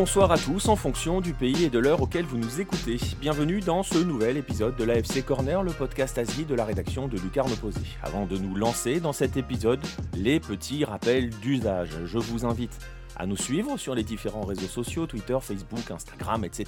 Bonsoir à tous en fonction du pays et de l'heure auquel vous nous écoutez. Bienvenue dans ce nouvel épisode de l'AFC Corner, le podcast Asie de la rédaction de Lucarne Opposé. Avant de nous lancer dans cet épisode, les petits rappels d'usage. Je vous invite à nous suivre sur les différents réseaux sociaux, Twitter, Facebook, Instagram, etc.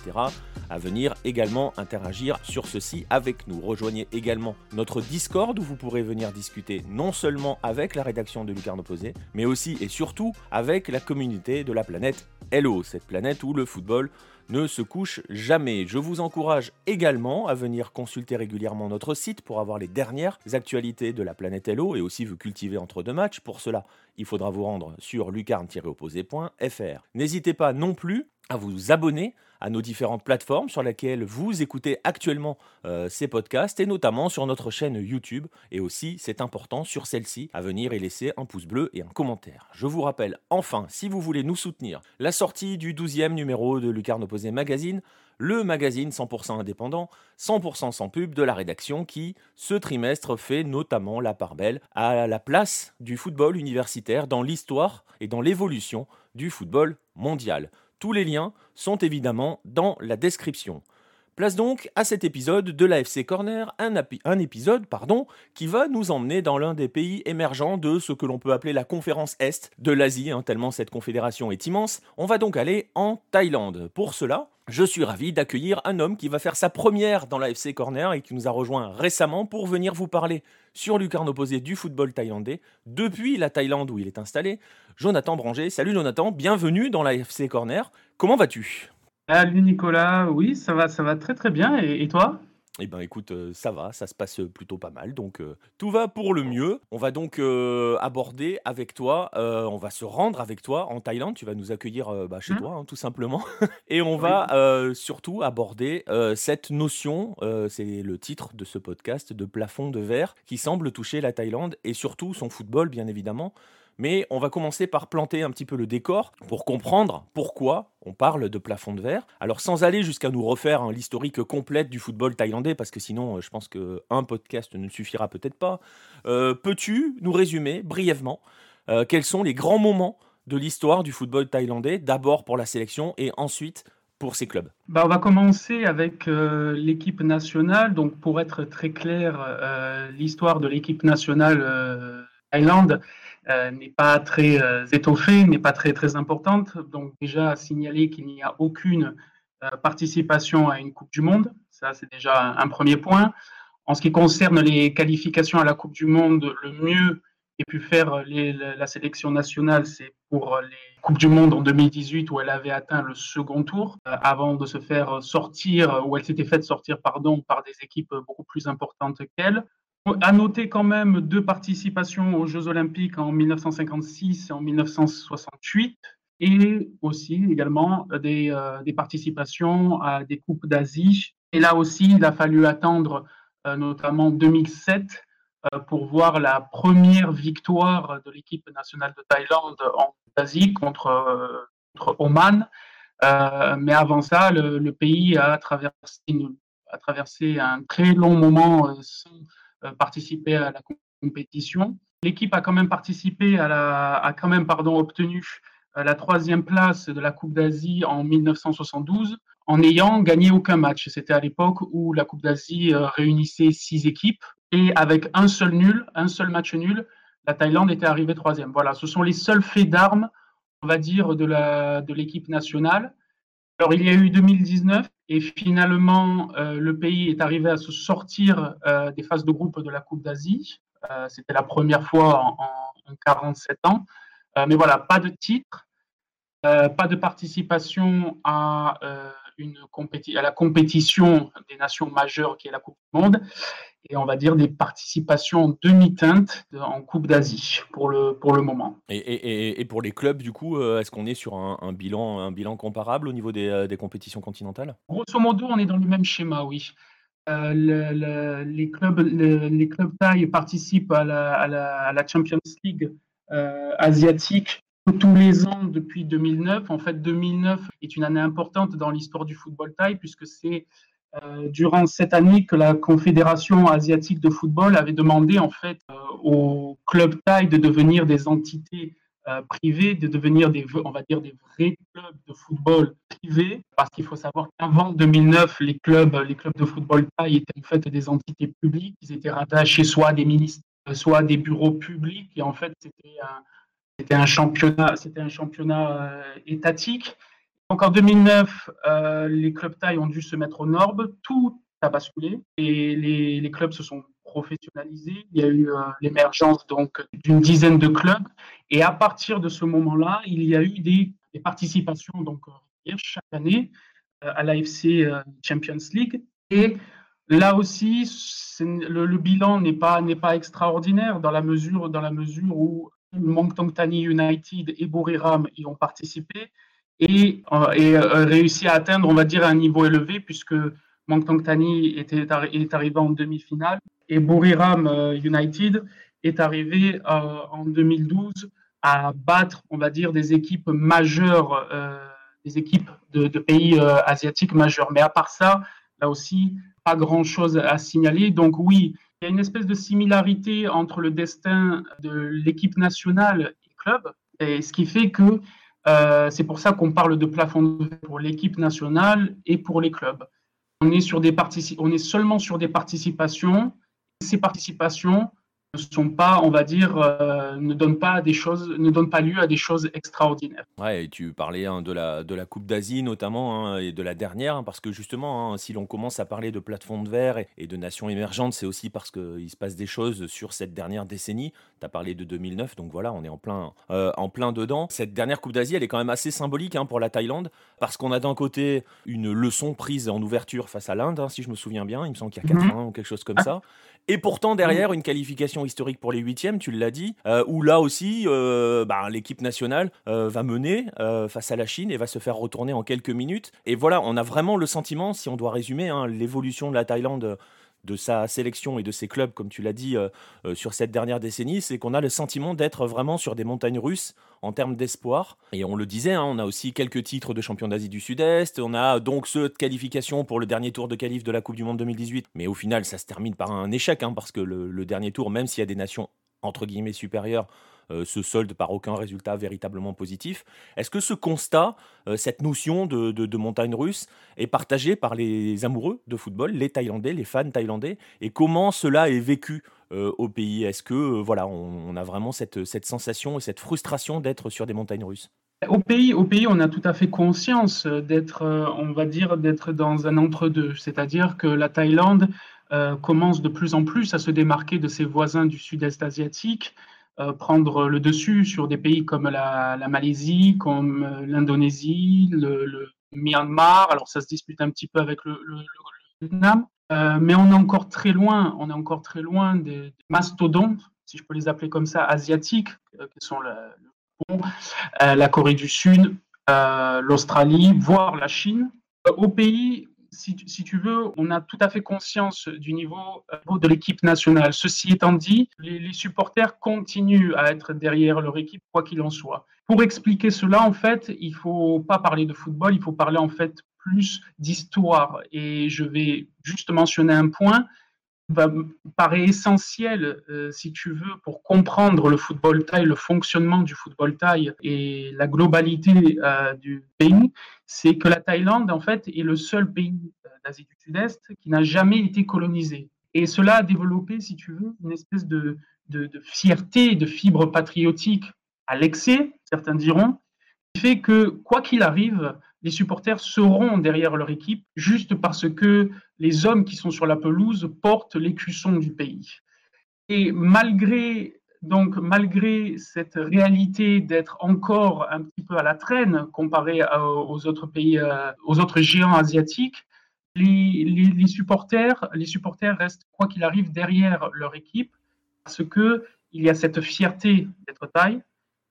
À venir également interagir sur ceci avec nous. Rejoignez également notre Discord où vous pourrez venir discuter non seulement avec la rédaction de Lucarne Opposé, mais aussi et surtout avec la communauté de la planète Hello, cette planète où le football ne se couche jamais. Je vous encourage également à venir consulter régulièrement notre site pour avoir les dernières actualités de la planète Hello et aussi vous cultiver entre deux matchs. Pour cela, il faudra vous rendre sur lucarne-opposé.fr. N'hésitez pas non plus à vous abonner à nos différentes plateformes sur lesquelles vous écoutez actuellement euh, ces podcasts et notamment sur notre chaîne YouTube et aussi, c'est important, sur celle-ci à venir et laisser un pouce bleu et un commentaire. Je vous rappelle enfin, si vous voulez nous soutenir, la sortie du 12e numéro de Lucarne Opposé Magazine, le magazine 100% indépendant, 100% sans pub de la rédaction qui, ce trimestre, fait notamment la part belle à la place du football universitaire dans l'histoire et dans l'évolution du football mondial. Tous les liens sont évidemment dans la description. Place donc à cet épisode de l'AFC Corner, un, épisode pardon, qui va nous emmener dans l'un des pays émergents de ce que l'on peut appeler la conférence Est de l'Asie, hein, tellement cette confédération est immense. On va donc aller en Thaïlande. Pour cela, je suis ravi d'accueillir un homme qui va faire sa première dans l'AFC Corner et qui nous a rejoint récemment pour venir vous parler sur lucarne opposé du football thaïlandais depuis la Thaïlande où il est installé. Jonathan Branger. Salut Jonathan, bienvenue dans l'AFC Corner. Comment vas-tu? Salut Nicolas, oui, ça va, ça va très très bien. Et, toi? Eh ben écoute, euh, ça va, ça se passe plutôt pas mal, donc euh, tout va pour le mieux. On va donc euh, aborder avec toi, on va se rendre avec toi en Thaïlande, tu vas nous accueillir bah, chez mmh. toi hein, tout simplement, et on va surtout aborder cette notion, c'est le titre de ce podcast, de plafond de verre, qui semble toucher la Thaïlande et surtout son football bien évidemment. Mais on va commencer par planter un petit peu le décor pour comprendre pourquoi on parle de plafond de verre. Alors sans aller jusqu'à nous refaire hein, l'historique complète du football thaïlandais, parce que sinon euh, je pense qu'un podcast ne suffira peut-être pas, euh, peux-tu nous résumer brièvement euh, quels sont les grands moments de l'histoire du football thaïlandais, d'abord pour la sélection et ensuite pour ces clubs? Bah, On va commencer avec l'équipe nationale. Donc pour être très clair, l'histoire de l'équipe nationale Thaïlande, euh, n'est pas très euh, étoffée, n'est pas très, très importante. Donc déjà, signaler qu'il n'y a aucune euh, participation à une Coupe du Monde. Ça, c'est déjà un, premier point. En ce qui concerne les qualifications à la Coupe du Monde, le mieux qu'ait pu faire la sélection nationale, c'est pour les Coupes du Monde en 2018 où elle avait atteint le second tour avant de se faire sortir, où elle s'était faite sortir pardon, par des équipes beaucoup plus importantes qu'elle. À noter quand même deux participations aux Jeux Olympiques en 1956 et en 1968, et aussi également des, euh, des participations à des Coupes d'Asie. Et là aussi, il a fallu attendre euh, notamment 2007 euh, pour voir la première victoire de l'équipe nationale de Thaïlande en Asie contre, contre Oman. mais avant ça, le, pays a traversé, a traversé un très long moment sans euh, participer à la compétition. L'équipe a quand même participé à la, a quand même pardon obtenu euh, la troisième place de la Coupe d'Asie en 1972 en n'ayant gagné aucun match. C'était à l'époque où la Coupe d'Asie euh, réunissait six équipes et avec un seul nul, un seul match nul, la Thaïlande était arrivée troisième. Voilà, ce sont les seuls faits d'armes, on va dire, de l'équipe de nationale. Alors, il y a eu 2019 et finalement, euh, le pays est arrivé à se sortir euh, des phases de groupe de la Coupe d'Asie. Euh, c'était la première fois en, 47 ans. mais voilà, pas de titre, pas de participation à, une à la compétition des nations majeures qui est la Coupe du Monde et on va dire des participations demi-teintes en Coupe d'Asie pour le, pour le moment. Et, et, pour les clubs, du coup, euh, est-ce qu'on est sur un, bilan, un bilan comparable au niveau des, euh, des, compétitions continentales? Grosso modo, on est dans le même schéma, oui. Euh, les clubs, les clubs Thaï participent à la, à la, à la Champions League asiatique tous les ans depuis 2009. En fait, 2009 est une année importante dans l'histoire du football thaï puisque c'est durant cette année que la Confédération asiatique de football avait demandé en fait euh, aux clubs thaï de devenir des entités privés, de devenir des, on va dire, des vrais clubs de football privés, parce qu'il faut savoir qu'avant 2009, les clubs, les clubs de football taille étaient en fait des entités publiques, ils étaient rattachés soit à des ministères, soit à des bureaux publics, et en fait, c'était un, c'était un championnat, c'était un championnat étatique. Donc en 2009, les clubs taille ont dû se mettre aux normes, tout a basculé et les, clubs se sont professionnalisé. Il y a eu euh, l'émergence donc d'une dizaine de clubs. Et à partir de ce moment-là, il y a eu des, participations donc euh, chaque année euh, à l'AFC Champions League. Et là aussi, le, bilan n'est pas pas extraordinaire dans la mesure dans la mesure où Moncton Tani United et Buriram y ont participé et, et réussi à atteindre, on va dire, un niveau élevé puisque Moncton Tani était, est arrivé en demi-finale et Buriram euh, United est arrivé euh, en 2012 à battre, on va dire, des équipes majeures, euh, des équipes de, pays asiatiques majeures. Mais à part ça, là aussi, pas grand-chose à signaler. Donc oui, il y a une espèce de similarité entre le destin de l'équipe nationale et club, et ce qui fait que c'est pour ça qu'on parle de plafond pour l'équipe nationale et pour les clubs. On est, sur des on est seulement sur des participations ces participations ne sont pas, on va dire, euh, ne donnent pas des choses, ne donnent pas lieu à des choses extraordinaires. Ouais, et tu parlais hein, de la de la Coupe d'Asie notamment hein, et de la dernière, hein, parce que justement, si l'on commence à parler de plateforme de verre et, de nations émergentes, c'est aussi parce qu'il se passe des choses sur cette dernière décennie. Tu as parlé de 2009, donc voilà, on est en plein euh, en plein dedans. Cette dernière Coupe d'Asie, elle est quand même assez symbolique pour la Thaïlande, parce qu'on a d'un côté une leçon prise en ouverture face à l'Inde, si je me souviens bien, il me semble qu'il y a 4 mhm. ans ou quelque chose comme ça. Et pourtant, derrière, une qualification historique pour les huitièmes, tu l'as dit, euh, où là aussi, euh, bah, l'équipe nationale euh, va mener face à la Chine et va se faire retourner en quelques minutes. Et voilà, on a vraiment le sentiment, si on doit résumer, hein, l'évolution de la Thaïlande de sa sélection et de ses clubs, comme tu l'as dit, euh, euh, sur cette dernière décennie, c'est qu'on a le sentiment d'être vraiment sur des montagnes russes en termes d'espoir. Et on le disait, hein, on a aussi quelques titres de champion d'Asie du Sud-Est, on a donc ceux de qualification pour le dernier tour de qualif de la Coupe du Monde 2018, mais au final ça se termine par un échec, hein, parce que le dernier tour, même s'il y a des nations entre guillemets supérieures, se solde par aucun résultat véritablement positif. Est-ce que ce constat, euh, cette notion de, montagne russe, est partagé par les amoureux de football, les Thaïlandais, les fans thaïlandais Et comment cela est vécu euh, au pays? Est-ce que voilà, on, a vraiment cette, cette sensation et cette frustration d'être sur des montagnes russes? Au pays, au pays, on a tout à fait conscience d'être, on va dire, d'être dans un entre-deux. C'est-à-dire que la Thaïlande commence de plus en plus à se démarquer de ses voisins du sud-est asiatique euh, prendre le dessus sur des pays comme la, Malaisie, comme euh, l'Indonésie, le, Myanmar. Alors ça se dispute un petit peu avec le, Vietnam, euh, mais on est encore très loin. On est encore très loin des, mastodontes, si je peux les appeler comme ça, asiatiques, qui sont la, la Corée du Sud, l'Australie, voire la Chine. Au pays, si, tu veux, on a tout à fait conscience du niveau euh, de l'équipe nationale. Ceci étant dit, les, supporters continuent à être derrière leur équipe, quoi qu'il en soit. Pour expliquer cela, en fait, il faut pas parler de football, il faut parler en fait plus d'histoire. Et je vais juste mentionner un point va, paraît essentiel, euh, si tu veux, pour comprendre le football thaï, le fonctionnement du football thaï et la globalité euh, du pays, c'est que la Thaïlande, en fait, est le seul pays euh, d'Asie du Sud-Est qui n'a jamais été colonisé. Et cela a développé, si tu veux, une espèce de, de, de fierté, de fibre patriotique à l'excès, certains diront, qui fait que, quoi qu'il arrive, les supporters seront derrière leur équipe juste parce que les hommes qui sont sur la pelouse portent l'écusson du pays. Et malgré donc malgré cette réalité d'être encore un petit peu à la traîne comparé aux autres pays, euh, aux autres géants asiatiques, les, supporters, les supporters restent quoi qu'il arrive derrière leur équipe parce que il y a cette fierté d'être taille,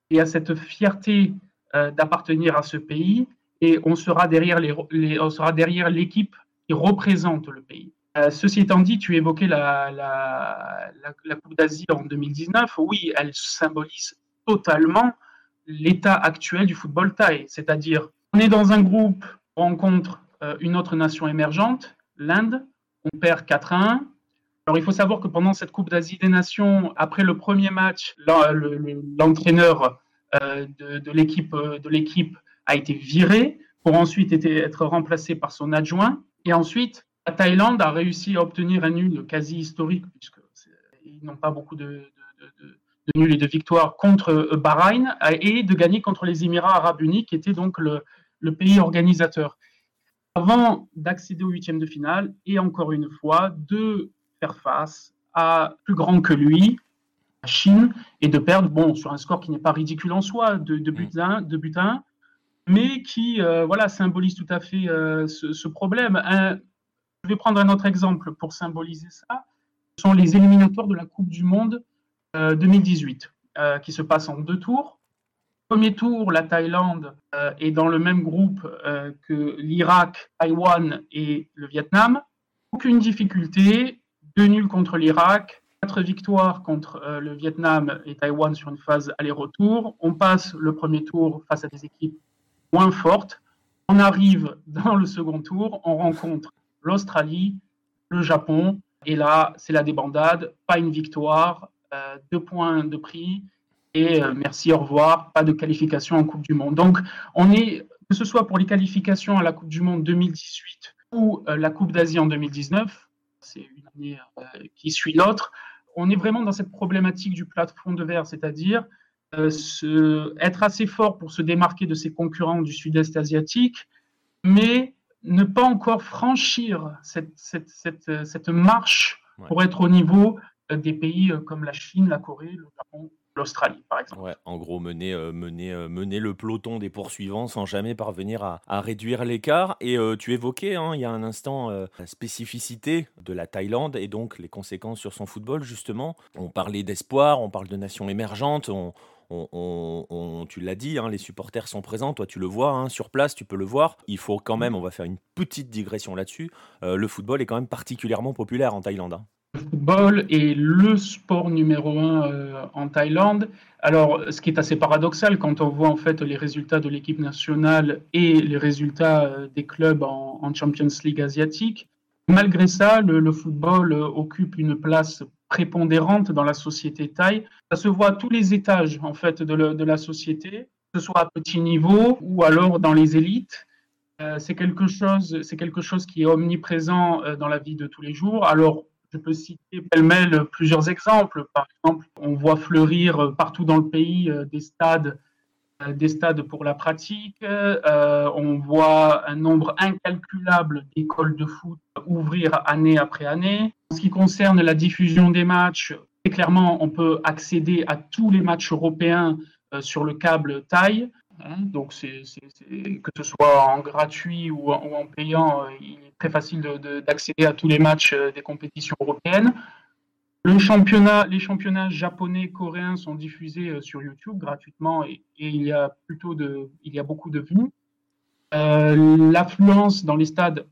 il y a cette fierté euh, d'appartenir à ce pays et on sera derrière les, on sera derrière l'équipe qui représente le pays. Euh, ceci étant dit, tu évoquais la, la, Coupe d'Asie en 2019. Oui, elle symbolise totalement l'état actuel du football thaï. C'est-à-dire, on est dans un groupe, on rencontre euh, une autre nation émergente, l'Inde, on perd 4 à 1. Alors, il faut savoir que pendant cette Coupe d'Asie des Nations, après le premier match, l'entraîneur de, de l'équipe a été viré pour ensuite être remplacé par son adjoint. Et ensuite, la Thaïlande a réussi à obtenir un nul quasi historique, puisqu'ils n'ont pas beaucoup de, de, nuls et de victoires contre Bahreïn, et de gagner contre les Émirats arabes unis, qui était donc le, le pays organisateur. Avant d'accéder au huitième de finale, et encore une fois, de faire face à plus grand que lui, la Chine, et de perdre, bon, sur un score qui n'est pas ridicule en soi, de, de but 1, de but 1 mais qui euh, voilà, symbolise tout à fait euh, ce, problème. je vais prendre un autre exemple pour symboliser ça. Ce sont les éliminatoires de la Coupe du Monde 2018, euh, qui se passent en deux tours. Premier tour, la Thaïlande est dans le même groupe que l'Irak, Taïwan et le Vietnam. Aucune difficulté, deux nuls contre l'Irak, quatre victoires contre le Vietnam et Taïwan sur une phase aller-retour. On passe le premier tour face à des équipes moins forte. On arrive dans le second tour, on rencontre l'Australie, le Japon, et là, c'est la débandade, pas une victoire, euh, deux points de prix, et euh, merci, au revoir, pas de qualification en Coupe du Monde. Donc, on est, que ce soit pour les qualifications à la Coupe du Monde 2018 ou euh, la Coupe d'Asie en 2019, c'est une année qui suit l'autre, on est vraiment dans cette problématique du plafond de verre, c'est-à-dire euh, être assez fort pour se démarquer de ses concurrents du sud-est asiatique, mais ne pas encore franchir cette, cette, cette, cette marche pour être au niveau euh, des pays euh, comme la Chine, la Corée, le Japon, l'Australie, par exemple. En gros, mener, mener, mener le peloton des poursuivants sans jamais parvenir à, réduire l'écart. Et tu évoquais, hein, il y a un instant, la spécificité de la Thaïlande et donc les conséquences sur son football, justement. On parlait d'espoir, on parle de nations émergentes, on, tu l'as dit, hein, les supporters sont présents, toi tu le vois hein, sur place, tu peux le voir. Il faut quand même, on va faire une petite digression là-dessus, euh, le football est quand même particulièrement populaire en Thaïlande. Le football est le sport numéro un euh, en Thaïlande. Alors, ce qui est assez paradoxal quand on voit en fait les résultats de l'équipe nationale et les résultats euh, des clubs en, Champions League asiatique, malgré ça, le football occupe une place prépondérante dans la société thaï. Ça se voit à tous les étages en fait de, la société, que ce soit à petit niveau ou alors dans les élites. Euh, c'est quelque chose, c'est quelque chose qui est omniprésent euh, dans la vie de tous les jours. Alors, je peux citer pêle-mêle plusieurs exemples. Par exemple, on voit fleurir euh, partout dans le pays des stades des stades pour la pratique. on voit un nombre incalculable d'écoles de foot ouvrir année après année. En ce qui concerne la diffusion des matchs, clairement, on peut accéder à tous les matchs européens euh, sur le câble taille. Hein. donc, c'est, que ce soit en gratuit ou en, payant, euh, il est très facile d'accéder à tous les matchs euh, des compétitions européennes. Le championnat, les championnats japonais, coréens sont diffusés sur YouTube gratuitement et, il y a plutôt de, il y a beaucoup de vues. l'affluence dans les stades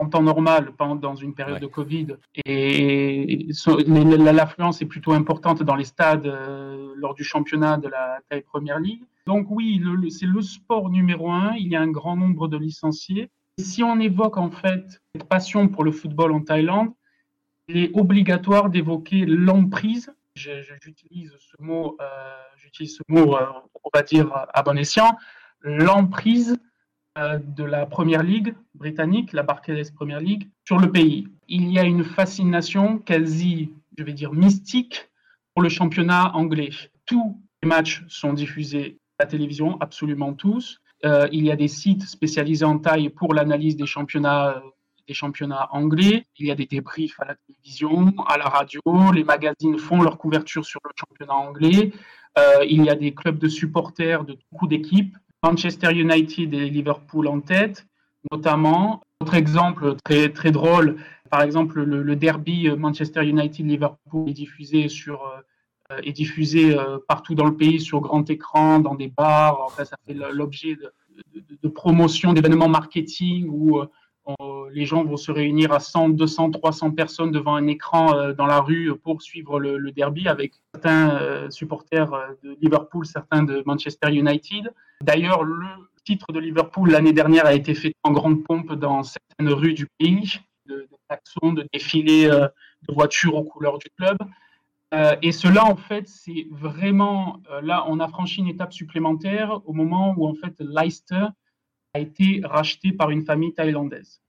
en temps normal, dans une période de Covid, et, l'affluence est plutôt importante dans les stades euh, lors du championnat de la taille Première Ligue. Donc oui, c'est le sport numéro un. Il y a un grand nombre de licenciés. si on évoque en fait cette passion pour le football en Thaïlande, il est obligatoire d'évoquer l'emprise. J'utilise ce mot, euh, j'utilise ce mot, euh, on va dire à bon escient, l'emprise euh, de la Première Ligue britannique, la Barclays Première League, sur le pays. Il y a une fascination quasi, je vais dire, mystique pour le championnat anglais. Tous les matchs sont diffusés la télévision, absolument tous. Euh, il y a des sites spécialisés en taille pour l'analyse des championnats des championnats anglais. Il y a des débriefs à la télévision, à la radio. Les magazines font leur couverture sur le championnat anglais. Euh, il y a des clubs de supporters de beaucoup d'équipes Manchester United et Liverpool en tête, notamment. Autre exemple très, très drôle, par exemple, le, derby Manchester United-Liverpool est diffusé, sur, euh, est diffusé euh, partout dans le pays sur grand écran, dans des bars. Enfin, ça fait l'objet de, de, promotion, d'événements marketing où euh, les gens vont se réunir à 100, 200, 300 personnes devant un écran dans la rue pour suivre le, derby avec certains supporters de Liverpool, certains de Manchester United. D'ailleurs, le titre de Liverpool l'année dernière a été fait en grande pompe dans certaines rues du pays, de, de taxons, de défilés euh, de voitures aux couleurs du club. Et cela, en fait, c'est vraiment là, on a franchi une étape supplémentaire au moment où en fait Leicester a été racheté par une famille thaïlandaise.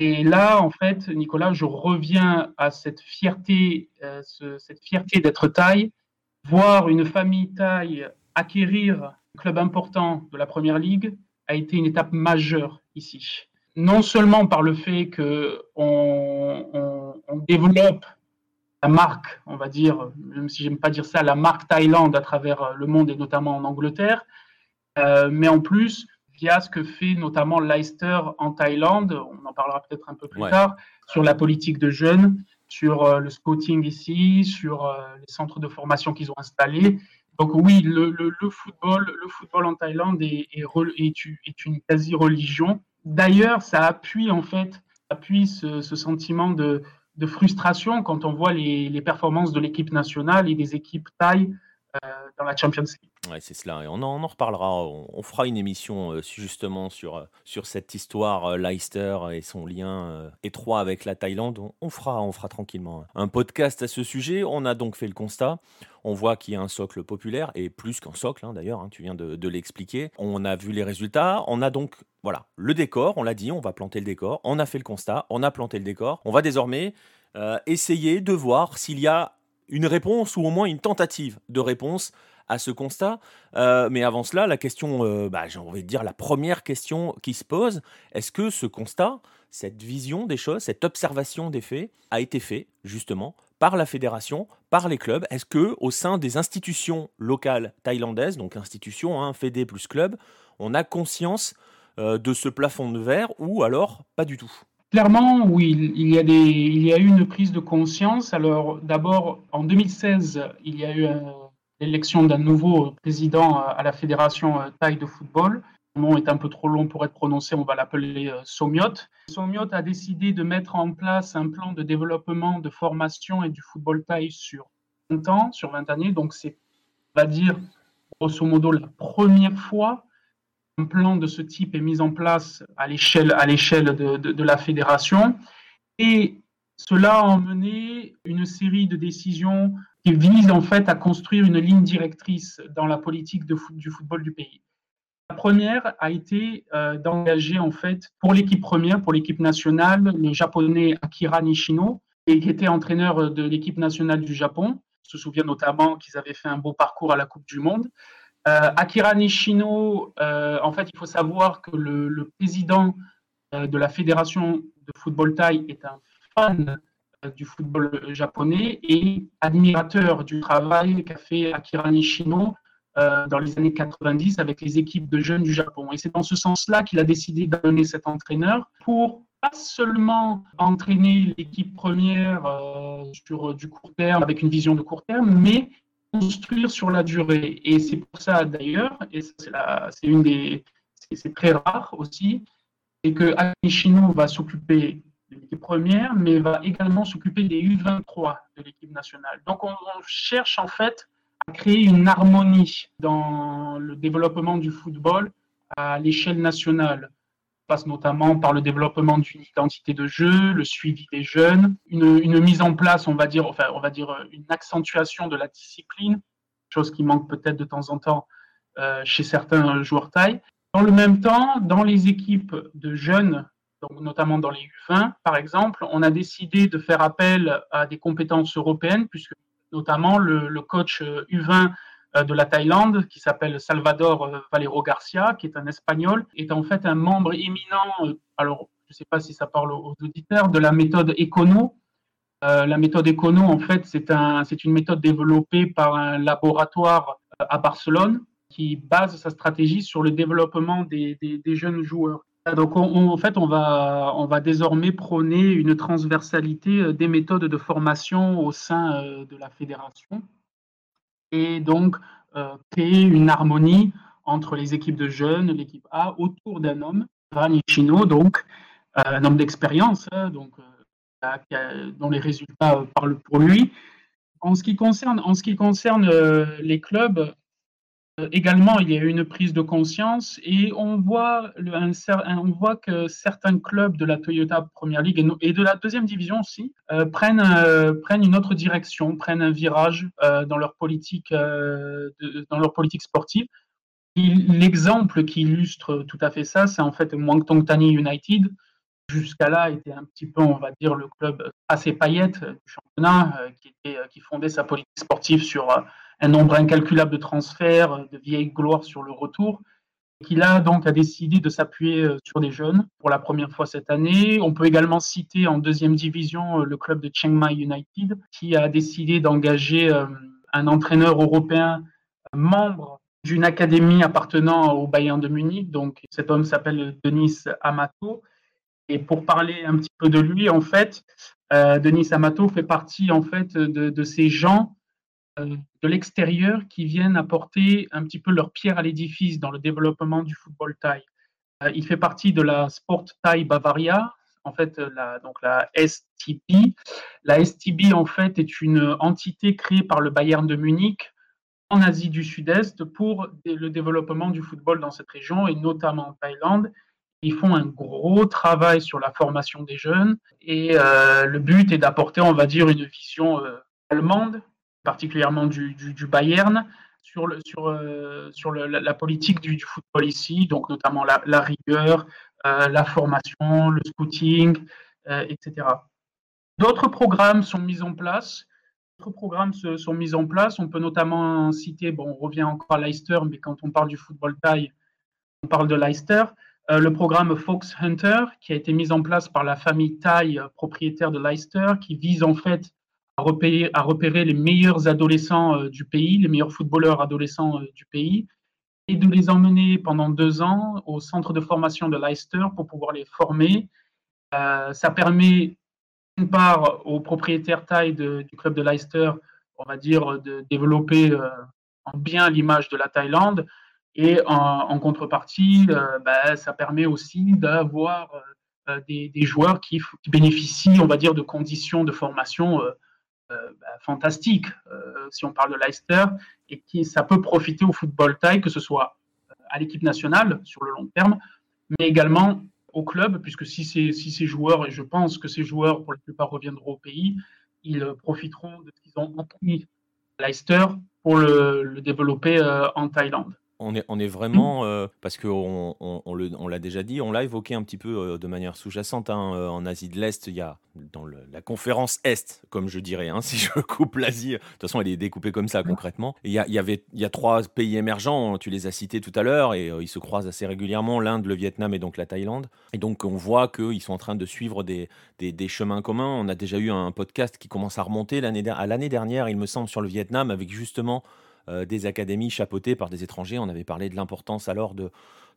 Et là, en fait, Nicolas, je reviens à cette fierté, cette fierté d'être thaï, voir une famille thaï acquérir un club important de la Première Ligue a été une étape majeure ici. Non seulement par le fait qu'on on, développe la marque, on va dire, même si j'aime pas dire ça, la marque Thaïlande à travers le monde et notamment en Angleterre, euh, mais en plus via ce que fait notamment Leicester en Thaïlande, on en parlera peut-être un peu plus tard, sur la politique de jeunes, sur euh, le scouting ici, sur euh, les centres de formation qu'ils ont installés. Donc oui, le, football, le football en Thaïlande est, est, une quasi-religion. D'ailleurs, ça appuie en fait, appuie ce, sentiment de, frustration quand on voit les, performances de l'équipe nationale et des équipes euh, dans la Champions League. Ouais, c'est cela. Et on en, reparlera. On, fera une émission euh, justement sur, euh, sur cette histoire Leicester et son lien étroit avec la Thaïlande. On, fera, on fera tranquillement un podcast à ce sujet. On a donc fait le constat. On voit qu'il y a un socle populaire et plus qu'un socle hein, d'ailleurs. Hein, tu viens de, de l'expliquer. On a vu les résultats. On a donc voilà le décor. On l'a dit. On va planter le décor. On a fait le constat. On a planté le décor. On va désormais essayer de voir s'il y a une réponse ou au moins une tentative de réponse à ce constat. Euh, mais avant cela, la question, euh, bah, j'ai envie de dire la première question qui se pose, est-ce que ce constat, cette vision des choses, cette observation des faits a été fait justement par la fédération, par les clubs? Est-ce que au sein des institutions locales thaïlandaises, donc institutions, hein, fédé plus club, on a conscience euh, de ce plafond de verre ou alors pas du tout? Clairement, oui, il y, a eu une prise de conscience. Alors, d'abord, en 2016, il y a eu l'élection d'un nouveau président à la Fédération euh, Thaï de football. Le nom est un peu trop long pour être prononcé, on va l'appeler euh, Somiot. Somiot a décidé de mettre en place un plan de développement, de formation et du football thaï sur 20 ans, sur 20 années. Donc, c'est, on va dire, grosso modo, la première fois un plan de ce type est mis en place à l'échelle, de, la fédération. Et cela a emmené une série de décisions qui visent en fait à construire une ligne directrice dans la politique du football du pays. La première a été euh, d'engager en fait pour l'équipe première, pour l'équipe nationale, le japonais Akira Nishino, qui était entraîneur de l'équipe nationale du Japon. On se souvient notamment qu'ils avaient fait un beau parcours à la Coupe du Monde. Euh, Akira Nishino, euh, en fait, il faut savoir que le, président euh, de la fédération de football thaï est un fan du football japonais et admirateur du travail qu'a fait Akira Nishino dans les années 90 avec les équipes de jeunes du Japon. Et c'est dans ce sens-là qu'il a décidé d'amener cet entraîneur pour pas seulement entraîner l'équipe première sur du court terme avec une vision de court terme, mais construire sur la durée. Et c'est pour ça d'ailleurs, et c'est une des, c'est très rare aussi, et que Akishino va s'occuper de l'équipe première, mais va également s'occuper des U23 de l'équipe nationale. Donc on, on, cherche en fait à créer une harmonie dans le développement du football à l'échelle nationale notamment par le développement d'une identité de jeu, le suivi des jeunes, une, mise en place, on va dire, enfin, on va dire euh, une accentuation de la discipline, chose qui manque peut-être de temps en temps euh, chez certains joueurs taille. Dans le même temps, dans les équipes de jeunes, donc notamment dans les U20 par exemple, on a décidé de faire appel à des compétences européennes, puisque notamment le, coach U20 euh, euh, de la Thaïlande qui s'appelle Salvador euh, Valero Garcia, qui est un Espagnol, est en fait un membre éminent, euh, alors je ne sais pas si ça parle aux auditeurs, de la méthode Econo. la méthode Econo, en fait, c'est un, une méthode développée par un laboratoire à Barcelone qui base sa stratégie sur le développement des, des, jeunes joueurs. Donc, en fait, on va, on va désormais prôner une transversalité des méthodes de formation au sein de la fédération et donc euh, créer une harmonie entre les équipes de jeunes, l'équipe A, autour d'un homme, Chino, donc euh, un homme d'expérience, hein, euh, dont les résultats parlent pour lui. En ce qui concerne les clubs, également, il y a eu une prise de conscience et on voit, voit que certains clubs de la Toyota Première League et, de la deuxième division aussi prennent, prennent une autre direction, prennent un virage dans, leur politique, dans leur politique sportive. L'exemple qui illustre tout à fait ça, c'est en fait Muangthong Thani United. Jusqu'à là, était un petit peu, on va dire, le club assez paillette du championnat, euh, qui, euh, fondait sa politique sportive sur euh, un nombre incalculable de transferts, de vieilles gloires sur le retour, qui là donc a décidé de s'appuyer sur des jeunes pour la première fois cette année. On peut également citer en deuxième division le club de Chiang Mai United, qui a décidé d'engager un entraîneur européen membre d'une académie appartenant au Bayern de Munich. Donc, cet homme s'appelle Denis Amato. Et pour parler un petit peu de lui, en fait, euh, Denis Amato fait partie en fait de, ces gens euh, de l'extérieur qui viennent apporter un petit peu leur pierre à l'édifice dans le développement du football thaï. Euh, il fait partie de la Sport Thai Bavaria, en fait, la, donc la STB. La STB, en fait, est une entité créée par le Bayern de Munich en Asie du Sud-Est pour le développement du football dans cette région et notamment en Thaïlande. Ils font un gros travail sur la formation des jeunes et euh, le but est d'apporter, on va dire, une vision euh, allemande, particulièrement du, Bayern, sur, le, sur, euh, sur la, politique du, football ici, donc notamment la, rigueur, la formation, le scouting, etc. D'autres programmes sont mis en place programmes se, sont mis en place. On peut notamment citer, bon, on revient encore à Leicester, mais quand on parle du football thaï, on parle de Leicester. Euh, le programme Fox Hunter, qui a été mis en place par la famille Thaï, euh, propriétaire de Leicester, qui vise en fait à repérer, les meilleurs adolescents euh, du pays, les meilleurs footballeurs adolescents du pays, et de les emmener pendant deux ans au centre de formation de Leicester pour pouvoir les former. ça permet d'une part aux propriétaires taille du club de Leicester, on va dire, de développer euh, en bien l'image de la Thaïlande. Et en, contrepartie, euh, bah, ça permet aussi d'avoir euh, des, joueurs qui, bénéficient, on va dire, de conditions de formation bah, fantastiques, si on parle de Leicester, et qui ça peut profiter au football thaï, que ce soit à l'équipe nationale sur le long terme, mais également au club, puisque si ces, si ces joueurs, et je pense que ces joueurs, pour la plupart, reviendront au pays, ils profiteront de ce qu'ils ont appris à Leicester pour le, développer euh, en Thaïlande on est, on est vraiment, euh, parce qu'on on, on l'a déjà dit, on l'a évoqué un petit peu euh, de manière sous-jacente. Hein, euh, en Asie de l'Est, il y a dans la conférence Est, comme je dirais, hein, si je coupe l'Asie, de toute façon elle est découpée comme ça concrètement. Il y a, y avait, il y a trois pays émergents, tu les as cités tout à l'heure, et ils se croisent assez régulièrement, l'Inde, le Vietnam et donc la Thaïlande. Et donc on voit qu'ils sont en train de suivre des, des, des, chemins communs. On a déjà eu un podcast qui commence à remonter l'année, à l'année dernière, il me semble, sur le Vietnam, avec justement euh, des académies chapeautées par des étrangers. On avait parlé de l'importance alors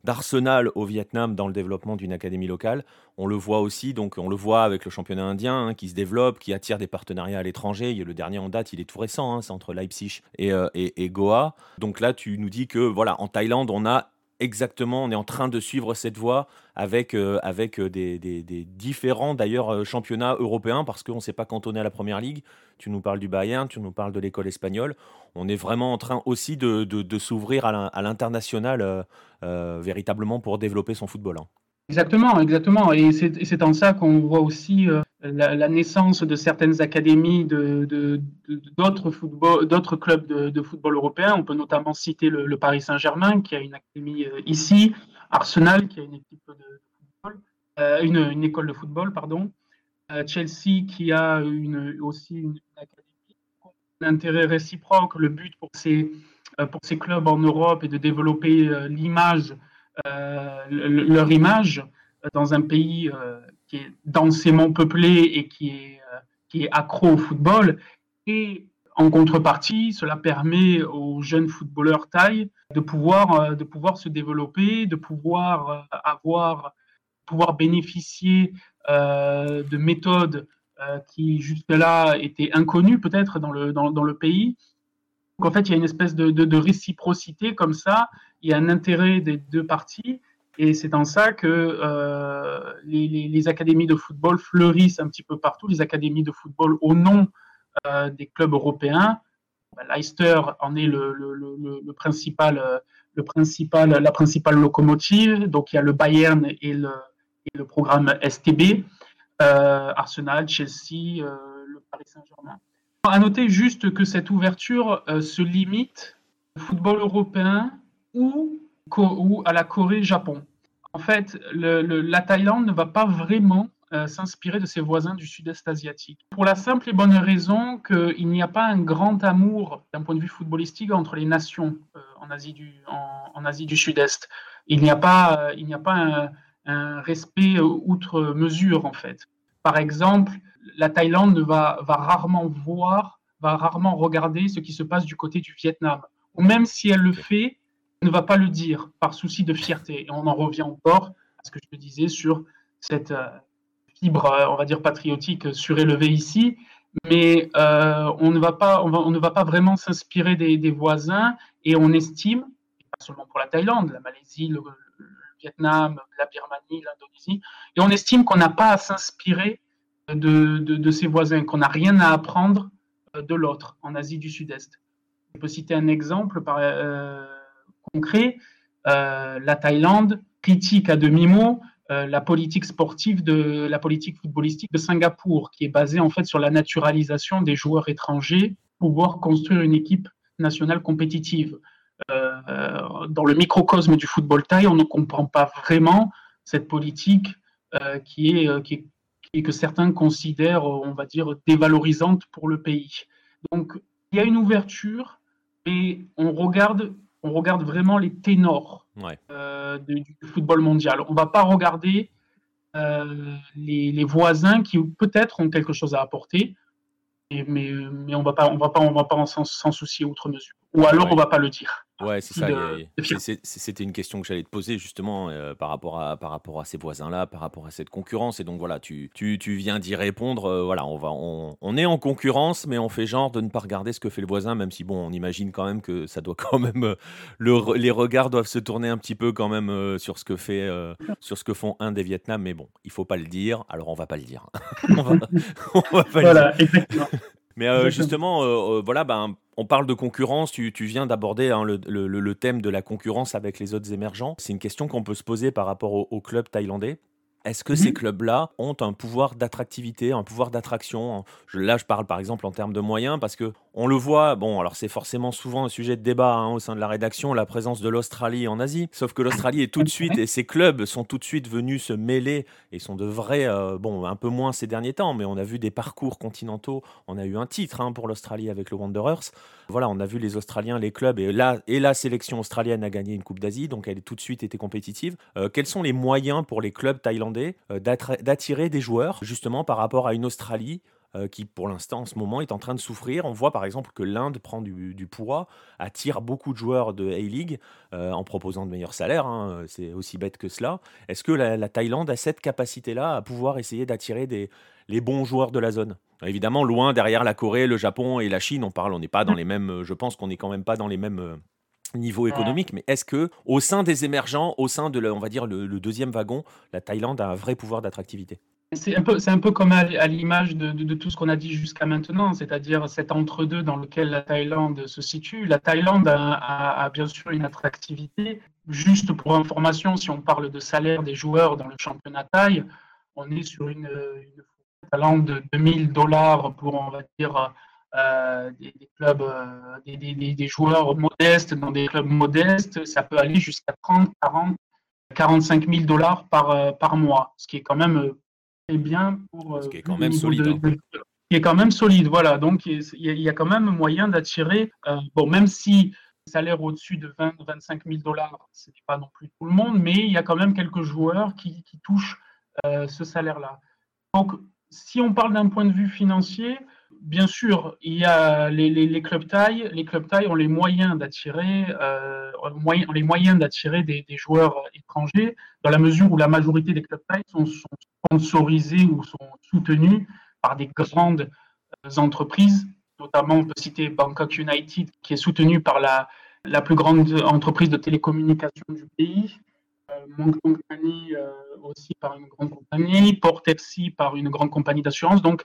d'Arsenal au Vietnam dans le développement d'une académie locale. On le voit aussi, donc on le voit avec le championnat indien hein, qui se développe, qui attire des partenariats à l'étranger. Le dernier en date, il est tout récent, hein, c'est entre Leipzig euh, et, Goa. Donc là, tu nous dis que voilà, en Thaïlande, on a exactement, on est en train de suivre cette voie avec, euh, avec euh, des, différents d'ailleurs euh, championnats européens parce qu'on ne s'est pas cantonné à la première ligue. Tu nous parles du Bayern, tu nous parles de l'école espagnole. On est vraiment en train aussi de, s'ouvrir à l'international véritablement pour développer son football. Hein. Exactement, exactement. Et c'est en ça qu'on voit aussi la, naissance de certaines académies d'autres clubs de, football européen. On peut notamment citer le, Paris Saint-Germain, qui a une académie euh, ici, Arsenal, qui a une de euh, école de football, pardon, euh, Chelsea, qui a aussi une, académie. L'intérêt réciproque, le but pour ces, pour ces clubs en Europe est de développer l'image, leur image dans un pays qui est densément peuplé et qui est, euh, qui est accro au football. Et en contrepartie, cela permet aux jeunes footballeurs taille de pouvoir, euh, de pouvoir se développer, de pouvoir euh, avoir, pouvoir bénéficier de méthodes qui jusque-là étaient inconnues peut-être dans le, dans, dans, le pays. Donc en fait, il y a une espèce de, de, réciprocité comme ça, il y a un intérêt des deux parties, et c'est en ça que euh, les, académies de football fleurissent un petit peu partout, les académies de football au nom euh, des clubs européens, bah, Leicester en est le, le, principal, la principale locomotive. Donc il y a le Bayern et le, et le programme STB, Arsenal, Chelsea, le Paris Saint-Germain. À noter juste que cette ouverture se limite au football européen ou, ou à la Corée-Japon. En fait, la Thaïlande ne va pas vraiment euh, s'inspirer de ses voisins du sud-est asiatique. Pour la simple et bonne raison qu'il n'y a pas un grand amour d'un point de vue footballistique entre les nations euh, en, Asie du, en, Asie du Sud-Est. Il n'y a pas, euh, il n'y a pas un, respect outre mesure en fait. Par exemple, la Thaïlande va, va rarement voir, va rarement regarder ce qui se passe du côté du Vietnam. Ou même si elle le fait, ne va pas le dire par souci de fierté. Et on en revient encore à ce que je te disais sur cette, fibre, euh, on va dire, patriotique surélevée ici, mais euh, on, ne va pas, on, ne va pas vraiment s'inspirer des, voisins et on estime, pas seulement pour la Thaïlande, la Malaisie, le, Vietnam, la Birmanie, l'Indonésie, et on estime qu'on n'a pas à s'inspirer de, de, ses voisins, qu'on n'a rien à apprendre euh, de l'autre en Asie du Sud-Est. Je peux citer un exemple par, concret. la Thaïlande critique à demi-mot euh, la politique sportive de la politique footballistique de Singapour, qui est basée en fait sur la naturalisation des joueurs étrangers pour pouvoir construire une équipe nationale compétitive. Euh, dans le microcosme du football thaï, on ne comprend pas vraiment cette politique euh, qui, est, qui, est, que certains considèrent, on va dire, dévalorisante pour le pays. Donc, il y a une ouverture et on regarde on regarde vraiment les ténors euh, du, football mondial. On ne va pas regarder euh, les, voisins qui peut-être ont quelque chose à apporter, mais, mais on ne va pas, on va pas, on va pas s'en soucier outre mesure. Ou alors on ne va pas le dire. Ouais, c'est ça. C'était une question que j'allais te poser justement euh, par, rapport à, par rapport à ces voisins-là, par rapport à cette concurrence. Et donc voilà, tu, tu, tu viens d'y répondre. Euh, voilà, on, va, on, on, est en concurrence, mais on fait genre de ne pas regarder ce que fait le voisin, même si bon, on imagine quand même que ça doit quand même. Euh, le, les regards doivent se tourner un petit peu quand même sur, ce que fait, sur ce que font un des Vietnam. Mais bon, il faut pas le dire, alors on va pas le dire. on va, on va pas voilà, le dire. exactement. Mais euh, justement, euh, euh, voilà, ben, on parle de concurrence. Tu, viens d'aborder hein, le, thème de la concurrence avec les autres émergents. C'est une question qu'on peut se poser par rapport au club thaïlandais. Est-ce que ces mmh clubs-là ont un pouvoir d'attractivité, un pouvoir d'attraction? Là, je parle par exemple en termes de moyens, parce que on le voit, bon, alors c'est forcément souvent un sujet de débat hein, au sein de la rédaction, la présence de l'Australie en Asie. Sauf que l'Australie est tout de suite, et ces clubs sont tout de suite venus se mêler, et sont de vrais, euh, bon, un peu moins ces derniers temps, mais on a vu des parcours continentaux. On a eu un titre hein, pour l'Australie avec le Wanderers. Voilà, on a vu les Australiens, les clubs, et, là, et la sélection australienne a gagné une Coupe d'Asie, donc elle a tout de suite été compétitive. Euh, quels sont les moyens pour les clubs thaïlandais euh, d'attirer des joueurs, justement par rapport à une Australie euh, qui pour l'instant en ce moment est en train de souffrir. On voit par exemple que l'Inde prend du, poids, attire beaucoup de joueurs de A-League en proposant de meilleurs salaires, hein, c'est aussi bête que cela. Est-ce que la, Thaïlande a cette capacité-là à pouvoir essayer d'attirer des, les bons joueurs de la zone? Évidemment, loin derrière la Corée, le Japon et la Chine, on parle, on n'est pas dans les mêmes. Je pense qu'on n'est quand même pas dans les mêmes euh, niveaux économiques. Mais est-ce que, au sein des émergents, au sein de, on va dire le, deuxième wagon, la Thaïlande a un vrai pouvoir d'attractivité? C'est un, peu, un peu comme à, l'image de, tout ce qu'on a dit jusqu'à maintenant, c'est-à-dire cet entre-deux dans lequel la Thaïlande se situe. La Thaïlande a, bien sûr une attractivité. Juste pour information, si on parle de salaire des joueurs dans le championnat Thaï, on est sur une, une de 2000 dollars pour, on va dire, euh, des, clubs, euh, des, joueurs modestes dans des clubs modestes, ça peut aller jusqu'à 30, 40, 45 000 dollars par, euh, par mois, ce qui est quand même très bien pour. Ce qui est quand même solide. Hein. qui est quand même solide, voilà. Donc, il y, a quand même moyen d'attirer, bon, même si salaire au-dessus de 20 25 000 dollars, ce n'est pas non plus tout le monde, mais il y a quand même quelques joueurs qui, qui touchent ce salaire-là. Donc, si on parle d'un point de vue financier, bien sûr, il y a les, clubs taille. Les clubs taille ont les moyens d'attirer, euh, les moyens d'attirer des, joueurs étrangers, dans la mesure où la majorité des clubs taille sont, sponsorisés ou sont soutenus par des grandes euh, entreprises. Notamment, on peut citer Bangkok United, qui est soutenu par la, la plus grande entreprise de télécommunications du pays. Mon Company euh, aussi par une grande compagnie, Port FC par une grande compagnie d'assurance. Donc,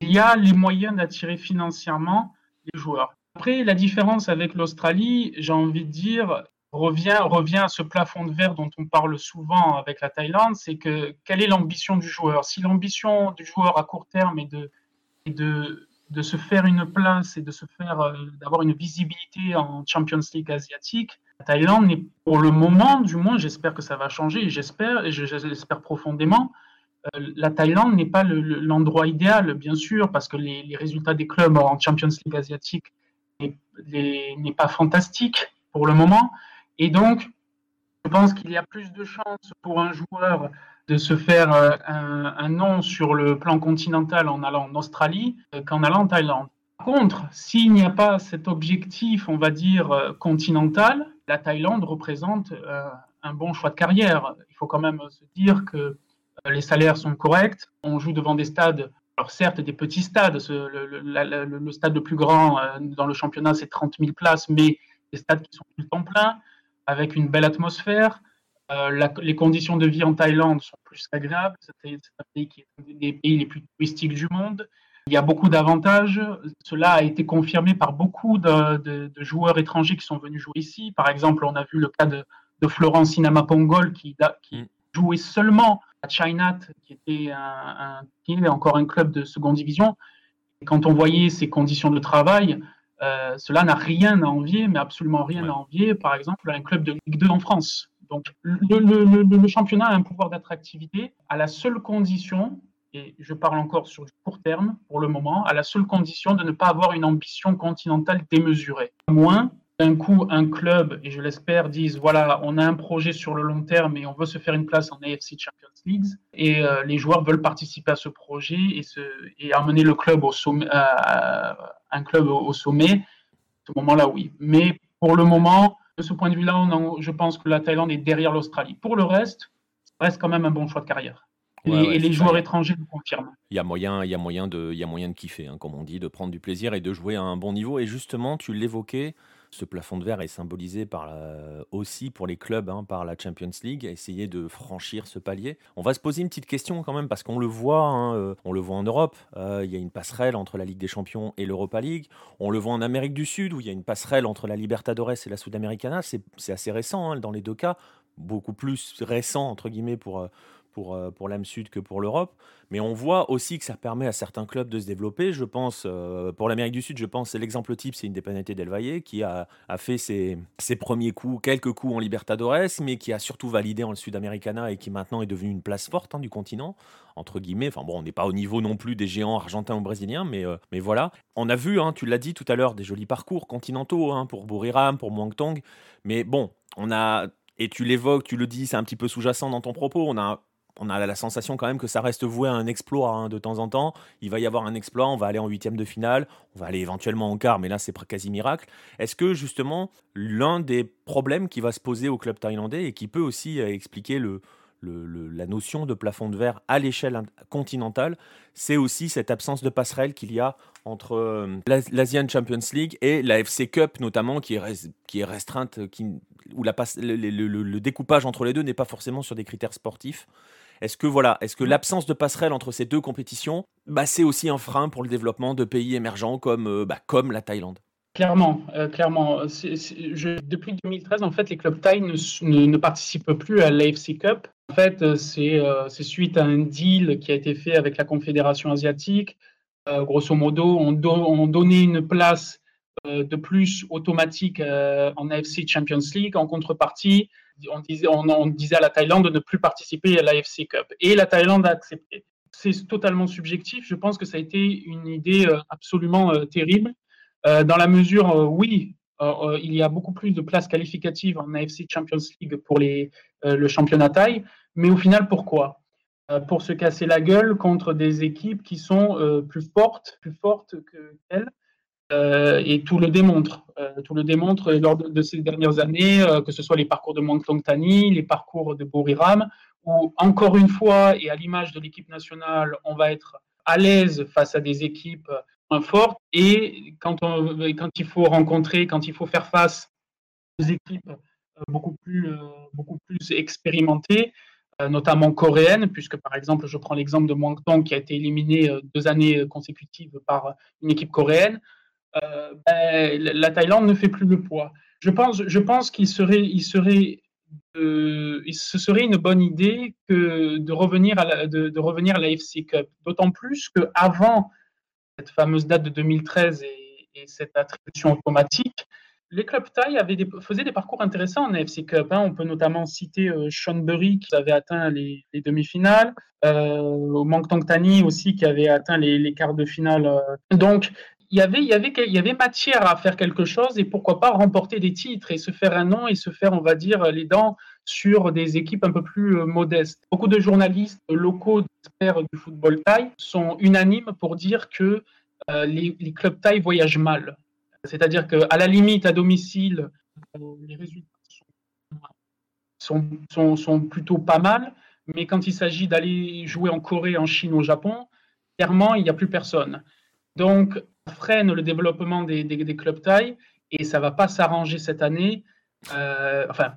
il y a les moyens d'attirer financièrement les joueurs. Après, la différence avec l'Australie, j'ai envie de dire, revient, revient à ce plafond de verre dont on parle souvent avec la Thaïlande, c'est que quelle est l'ambition du joueur? Si l'ambition du joueur à court terme est de, de, de se faire une place et de se faire euh, d'avoir une visibilité en Champions League asiatique, la Thaïlande pour le moment, du moins, j'espère que ça va changer, j'espère, et j'espère profondément, la Thaïlande n'est pas l'endroit idéal, bien sûr, parce que les, résultats des clubs en Champions League asiatique n'est pas fantastique pour le moment. Et donc, je pense qu'il y a plus de chances pour un joueur de se faire euh, un, nom sur le plan continental en allant en Australie euh, qu'en allant en Thaïlande. Par contre, s'il n'y a pas cet objectif, on va dire, euh, continental, la Thaïlande représente un bon choix de carrière. Il faut quand même se dire que les salaires sont corrects. On joue devant des stades, alors certes des petits stades, le, stade le plus grand dans le championnat c'est 30 000 places, mais des stades qui sont tout le temps pleins avec une belle atmosphère. Euh, les conditions de vie en Thaïlande sont plus agréables. C'est un pays qui est un des pays les plus touristiques du monde. Il y a beaucoup d'avantages. Cela a été confirmé par beaucoup de, joueurs étrangers qui sont venus jouer ici. Par exemple, on a vu le cas de, Florence Sinama Pongol qui, qui, mm. jouait seulement à Chinat, qui était un, encore un club de seconde division. quand on voyait ses conditions de travail, euh, cela n'a rien à envier, mais absolument rien à envier, par exemple, à un club de Ligue 2 en France. Donc, le, championnat a un pouvoir d'attractivité à la seule condition, et je parle encore sur du court terme pour le moment, à la seule condition de ne pas avoir une ambition continentale démesurée. Moins, d'un coup, un club, et je l'espère, disent voilà, on a un projet sur le long terme et on veut se faire une place en AFC Champions League, et euh, les joueurs veulent participer à ce projet et, se, et amener le club au sommet, euh, un club au, sommet. À ce moment-là, oui. Mais pour le moment, de ce point de vue-là, je pense que la Thaïlande est derrière l'Australie. Pour le reste, ça reste quand même un bon choix de carrière. et, les joueurs étrangers le confirment. Il y a moyen, il y a moyen de, il y a moyen de kiffer, hein, comme on dit, de prendre du plaisir et de jouer à un bon niveau. Et justement, tu l'évoquais, ce plafond de verre est symbolisé par aussi pour les clubs hein, par la Champions League, essayer de franchir ce palier. On va se poser une petite question quand même parce qu'on le voit, hein, euh, on le voit en Europe, euh, il y a une passerelle entre la Ligue des Champions et l'Europa League. On le voit en Amérique du Sud où il y a une passerelle entre la Libertadores et la Sudamericana. C'est assez récent hein, dans les deux cas, beaucoup plus récent entre guillemets pour euh, pour, euh, pour l'âme sud que pour l'Europe. Mais on voit aussi que ça permet à certains clubs de se développer. Je pense, euh, pour l'Amérique du Sud, je pense, l'exemple type, c'est Independiente del Valle qui a, a fait ses, ses, premiers coups, quelques coups en Libertadores, mais qui a surtout validé en le Sudamericana et qui maintenant est devenu une place forte hein, du continent, entre guillemets. Enfin bon, on n'est pas au niveau non plus des géants argentins ou brésiliens, mais, euh, mais voilà. On a vu, hein, tu l'as dit tout à l'heure, des jolis parcours continentaux hein, pour Buriram, pour Muangtong. Mais bon, on a et tu l'évoques, tu le dis, c'est un petit peu sous-jacent dans ton propos. On a on a la sensation quand même que ça reste voué à un exploit hein, de temps en temps. Il va y avoir un exploit, on va aller en huitième de finale, on va aller éventuellement en quart, mais là c'est quasi miracle. Est-ce que justement l'un des problèmes qui va se poser au club thaïlandais et qui peut aussi euh, expliquer le, la notion de plafond de verre à l'échelle continentale, c'est aussi cette absence de passerelle qu'il y a entre euh, l'Asian Champions League et la FC Cup notamment, qui est, qui est restreinte, qui, où la le, découpage entre les deux n'est pas forcément sur des critères sportifs. Est-ce que voilà, est-ce que l'absence de passerelle entre ces deux compétitions, bah, c'est aussi un frein pour le développement de pays émergents comme, euh, bah, comme la Thaïlande? Clairement, euh, clairement. depuis 2013, en fait, les clubs thaïs ne, ne, participent plus à l'AFC Cup. En fait, euh, c'est suite à un deal qui a été fait avec la Confédération asiatique. grosso modo, on, on, donnait une place de plus automatique en AFC Champions League. En contrepartie, on disait, à la Thaïlande de ne plus participer à l'AFC Cup. Et la Thaïlande a accepté. C'est totalement subjectif. Je pense que ça a été une idée euh, absolument euh, terrible, euh, dans la mesure, oui, il y a beaucoup plus de places qualificatives en AFC Champions League pour le championnat Thaï, mais au final, pourquoi? Pour se casser la gueule contre des équipes qui sont plus fortes, plus fortes qu'elles, euh, et tout le démontre. Euh, tout le démontre lors de, ces dernières années, euh, que ce soit les parcours de Mangtong Tani, les parcours de Boriram, où encore une fois, et à l'image de l'équipe nationale, on va être à l'aise face à des équipes moins fortes. Et quand, il faut rencontrer, quand il faut faire face aux équipes beaucoup plus, beaucoup plus expérimentées, notamment coréennes, puisque par exemple, je prends l'exemple de Mangtong qui a été éliminé deux années consécutives par une équipe coréenne. Ben, la Thaïlande ne fait plus le poids. Je pense, je pense qu'il serait, il serait ce serait une bonne idée de revenir à la, de, revenir à la FC Cup. D'autant plus qu'avant cette fameuse date de 2013 et, cette attribution automatique, les clubs thaï avaient des, faisaient des parcours intéressants en AFC Cup. Hein. On peut notamment citer euh, Seanbury qui avait atteint les, demi-finales, euh, Tong Tani aussi qui avait atteint les, quarts de finale. Euh. Donc y avait, il y avait, y avait matière à faire quelque chose et pourquoi pas remporter des titres et se faire un nom et se faire, on va dire, les dents sur des équipes un peu plus euh, modestes. Beaucoup de journalistes locaux, experts du football thaï, sont unanimes pour dire que euh, les, clubs thaï voyagent mal. C'est-à-dire qu'à la limite, à domicile, euh, les résultats sont, sont, sont, plutôt pas mal, mais quand il s'agit d'aller jouer en Corée, en Chine, au Japon, clairement, il n'y a plus personne. Donc, freine le développement des, clubs taille et ça va pas s'arranger cette année. Euh, enfin,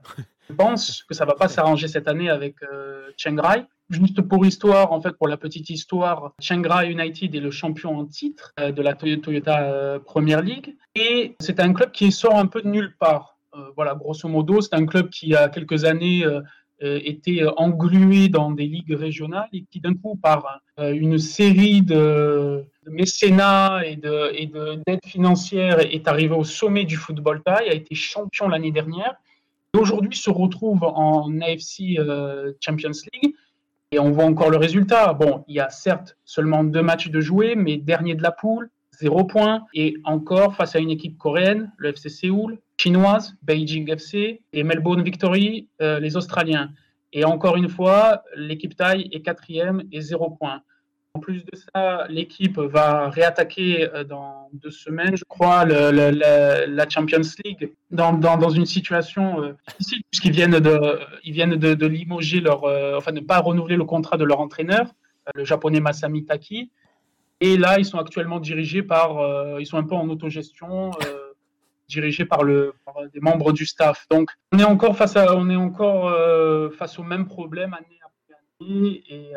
je pense que ça va pas s'arranger cette année avec euh, Chiang Rai. Juste pour histoire, en fait, pour la petite histoire, Chiang Rai United est le champion en titre euh, de la Toyota Premier League et c'est un club qui sort un peu de nulle part. voilà, grosso modo, c'est un club qui a quelques années était englué dans des ligues régionales et qui d'un coup, par une série de, mécénat et de et d'aide est arrivé au sommet du football thaï, a été champion l'année dernière. Et aujourd'hui se retrouve en AFC euh, Champions League. Et on voit encore le résultat. Bon, il y a certes seulement deux matchs de jouer, mais dernier de la poule, zéro point et encore face à une équipe coréenne, le FC Séoul, chinoise, Beijing FC et Melbourne Victory, euh, les Australiens. Et encore une fois, l'équipe Thaï est quatrième et zéro point. En plus de ça, l'équipe va réattaquer euh, dans deux semaines, je crois, la Champions League dans, une situation euh, difficile puisqu'ils viennent de, ils viennent de, limoger leur, enfin, ne pas renouveler le contrat de leur entraîneur, le japonais Masami Taki. Et là, ils sont actuellement dirigés par, ils sont un peu en autogestion, dirigés par, le, des membres du staff. Donc, on est encore face à, on est encore face au même problème année après année et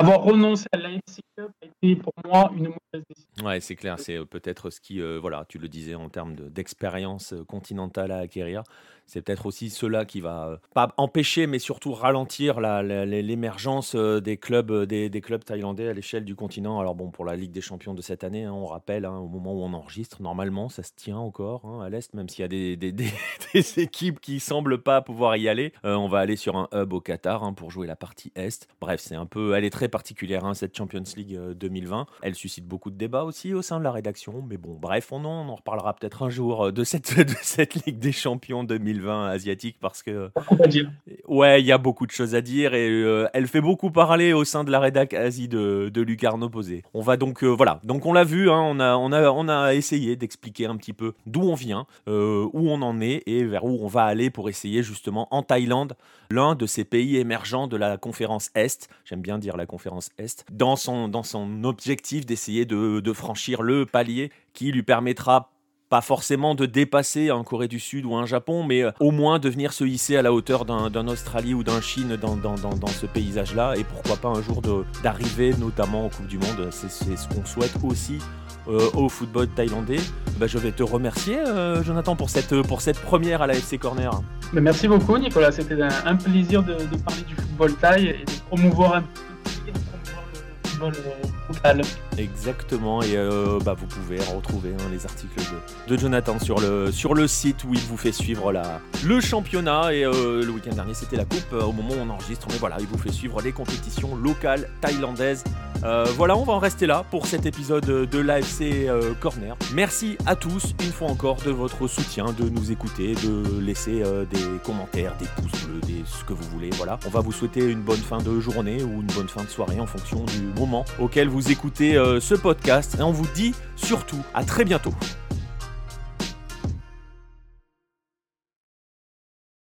avoir renoncé à l'AFC Cup a été pour moi une mauvaise décision. Ouais, c'est clair, c'est euh, peut-être ce qui, euh, voilà, tu le disais en termes d'expérience euh, continentale à acquérir, c'est peut-être aussi cela qui va pas empêcher, mais surtout ralentir l'émergence des clubs, des, clubs thaïlandais à l'échelle du continent. Alors bon, pour la Ligue des Champions de cette année, hein, on rappelle, hein, au moment où on enregistre, normalement, ça se tient encore hein, à l'est, même s'il y a des, équipes qui semblent pas pouvoir y aller. on va aller sur un hub au Qatar pour jouer la partie est. Bref, c'est un peu, elle est très particulière cette Champions League 2020. Elle suscite beaucoup de débats aussi au sein de la rédaction, mais bon, bref, on en, on reparlera peut-être un jour de cette, de cette Ligue des Champions 2020 asiatique parce que ouais il y a beaucoup de choses à dire et euh, elle fait beaucoup parler au sein de la rédac Asie de, de Lucarno Posé. On va donc euh, voilà donc on l'a vu hein, on a on a on a essayé d'expliquer un petit peu d'où on vient euh, où on en est et vers où on va aller pour essayer justement en Thaïlande l'un de ces pays émergents de la conférence Est j'aime bien dire la conférence Est dans son dans son objectif d'essayer de, de franchir le palier qui lui permettra pas forcément de dépasser un Corée du Sud ou un Japon, mais euh, au moins de venir se hisser à la hauteur d'un Australie ou d'un Chine dans, dans, dans, ce paysage-là, et pourquoi pas un jour d'arriver notamment aux Coupes du Monde, c'est ce qu'on souhaite aussi euh, au football thaïlandais. Bah, je vais te remercier, euh, Jonathan, pour cette, pour cette première à la FC Corner. merci beaucoup, Nicolas. C'était un, plaisir de, de, parler du football thaï et de promouvoir un peu le football local. Exactement, et euh, bah, vous pouvez retrouver hein, les articles de, Jonathan sur le, sur le site où il vous fait suivre la, le championnat. Et euh, le week-end dernier, c'était la coupe euh, au moment où on enregistre. Mais voilà, il vous fait suivre les compétitions locales thaïlandaises. voilà, on va en rester là pour cet épisode de l'AFC Corner. Merci à tous, une fois encore, de votre soutien, de nous écouter, de laisser des commentaires, des pouces bleus, des, ce que vous voulez. Voilà, on va vous souhaiter une bonne fin de journée ou une bonne fin de soirée en fonction du moment auquel vous écoutez ce podcast et on vous dit surtout à très bientôt.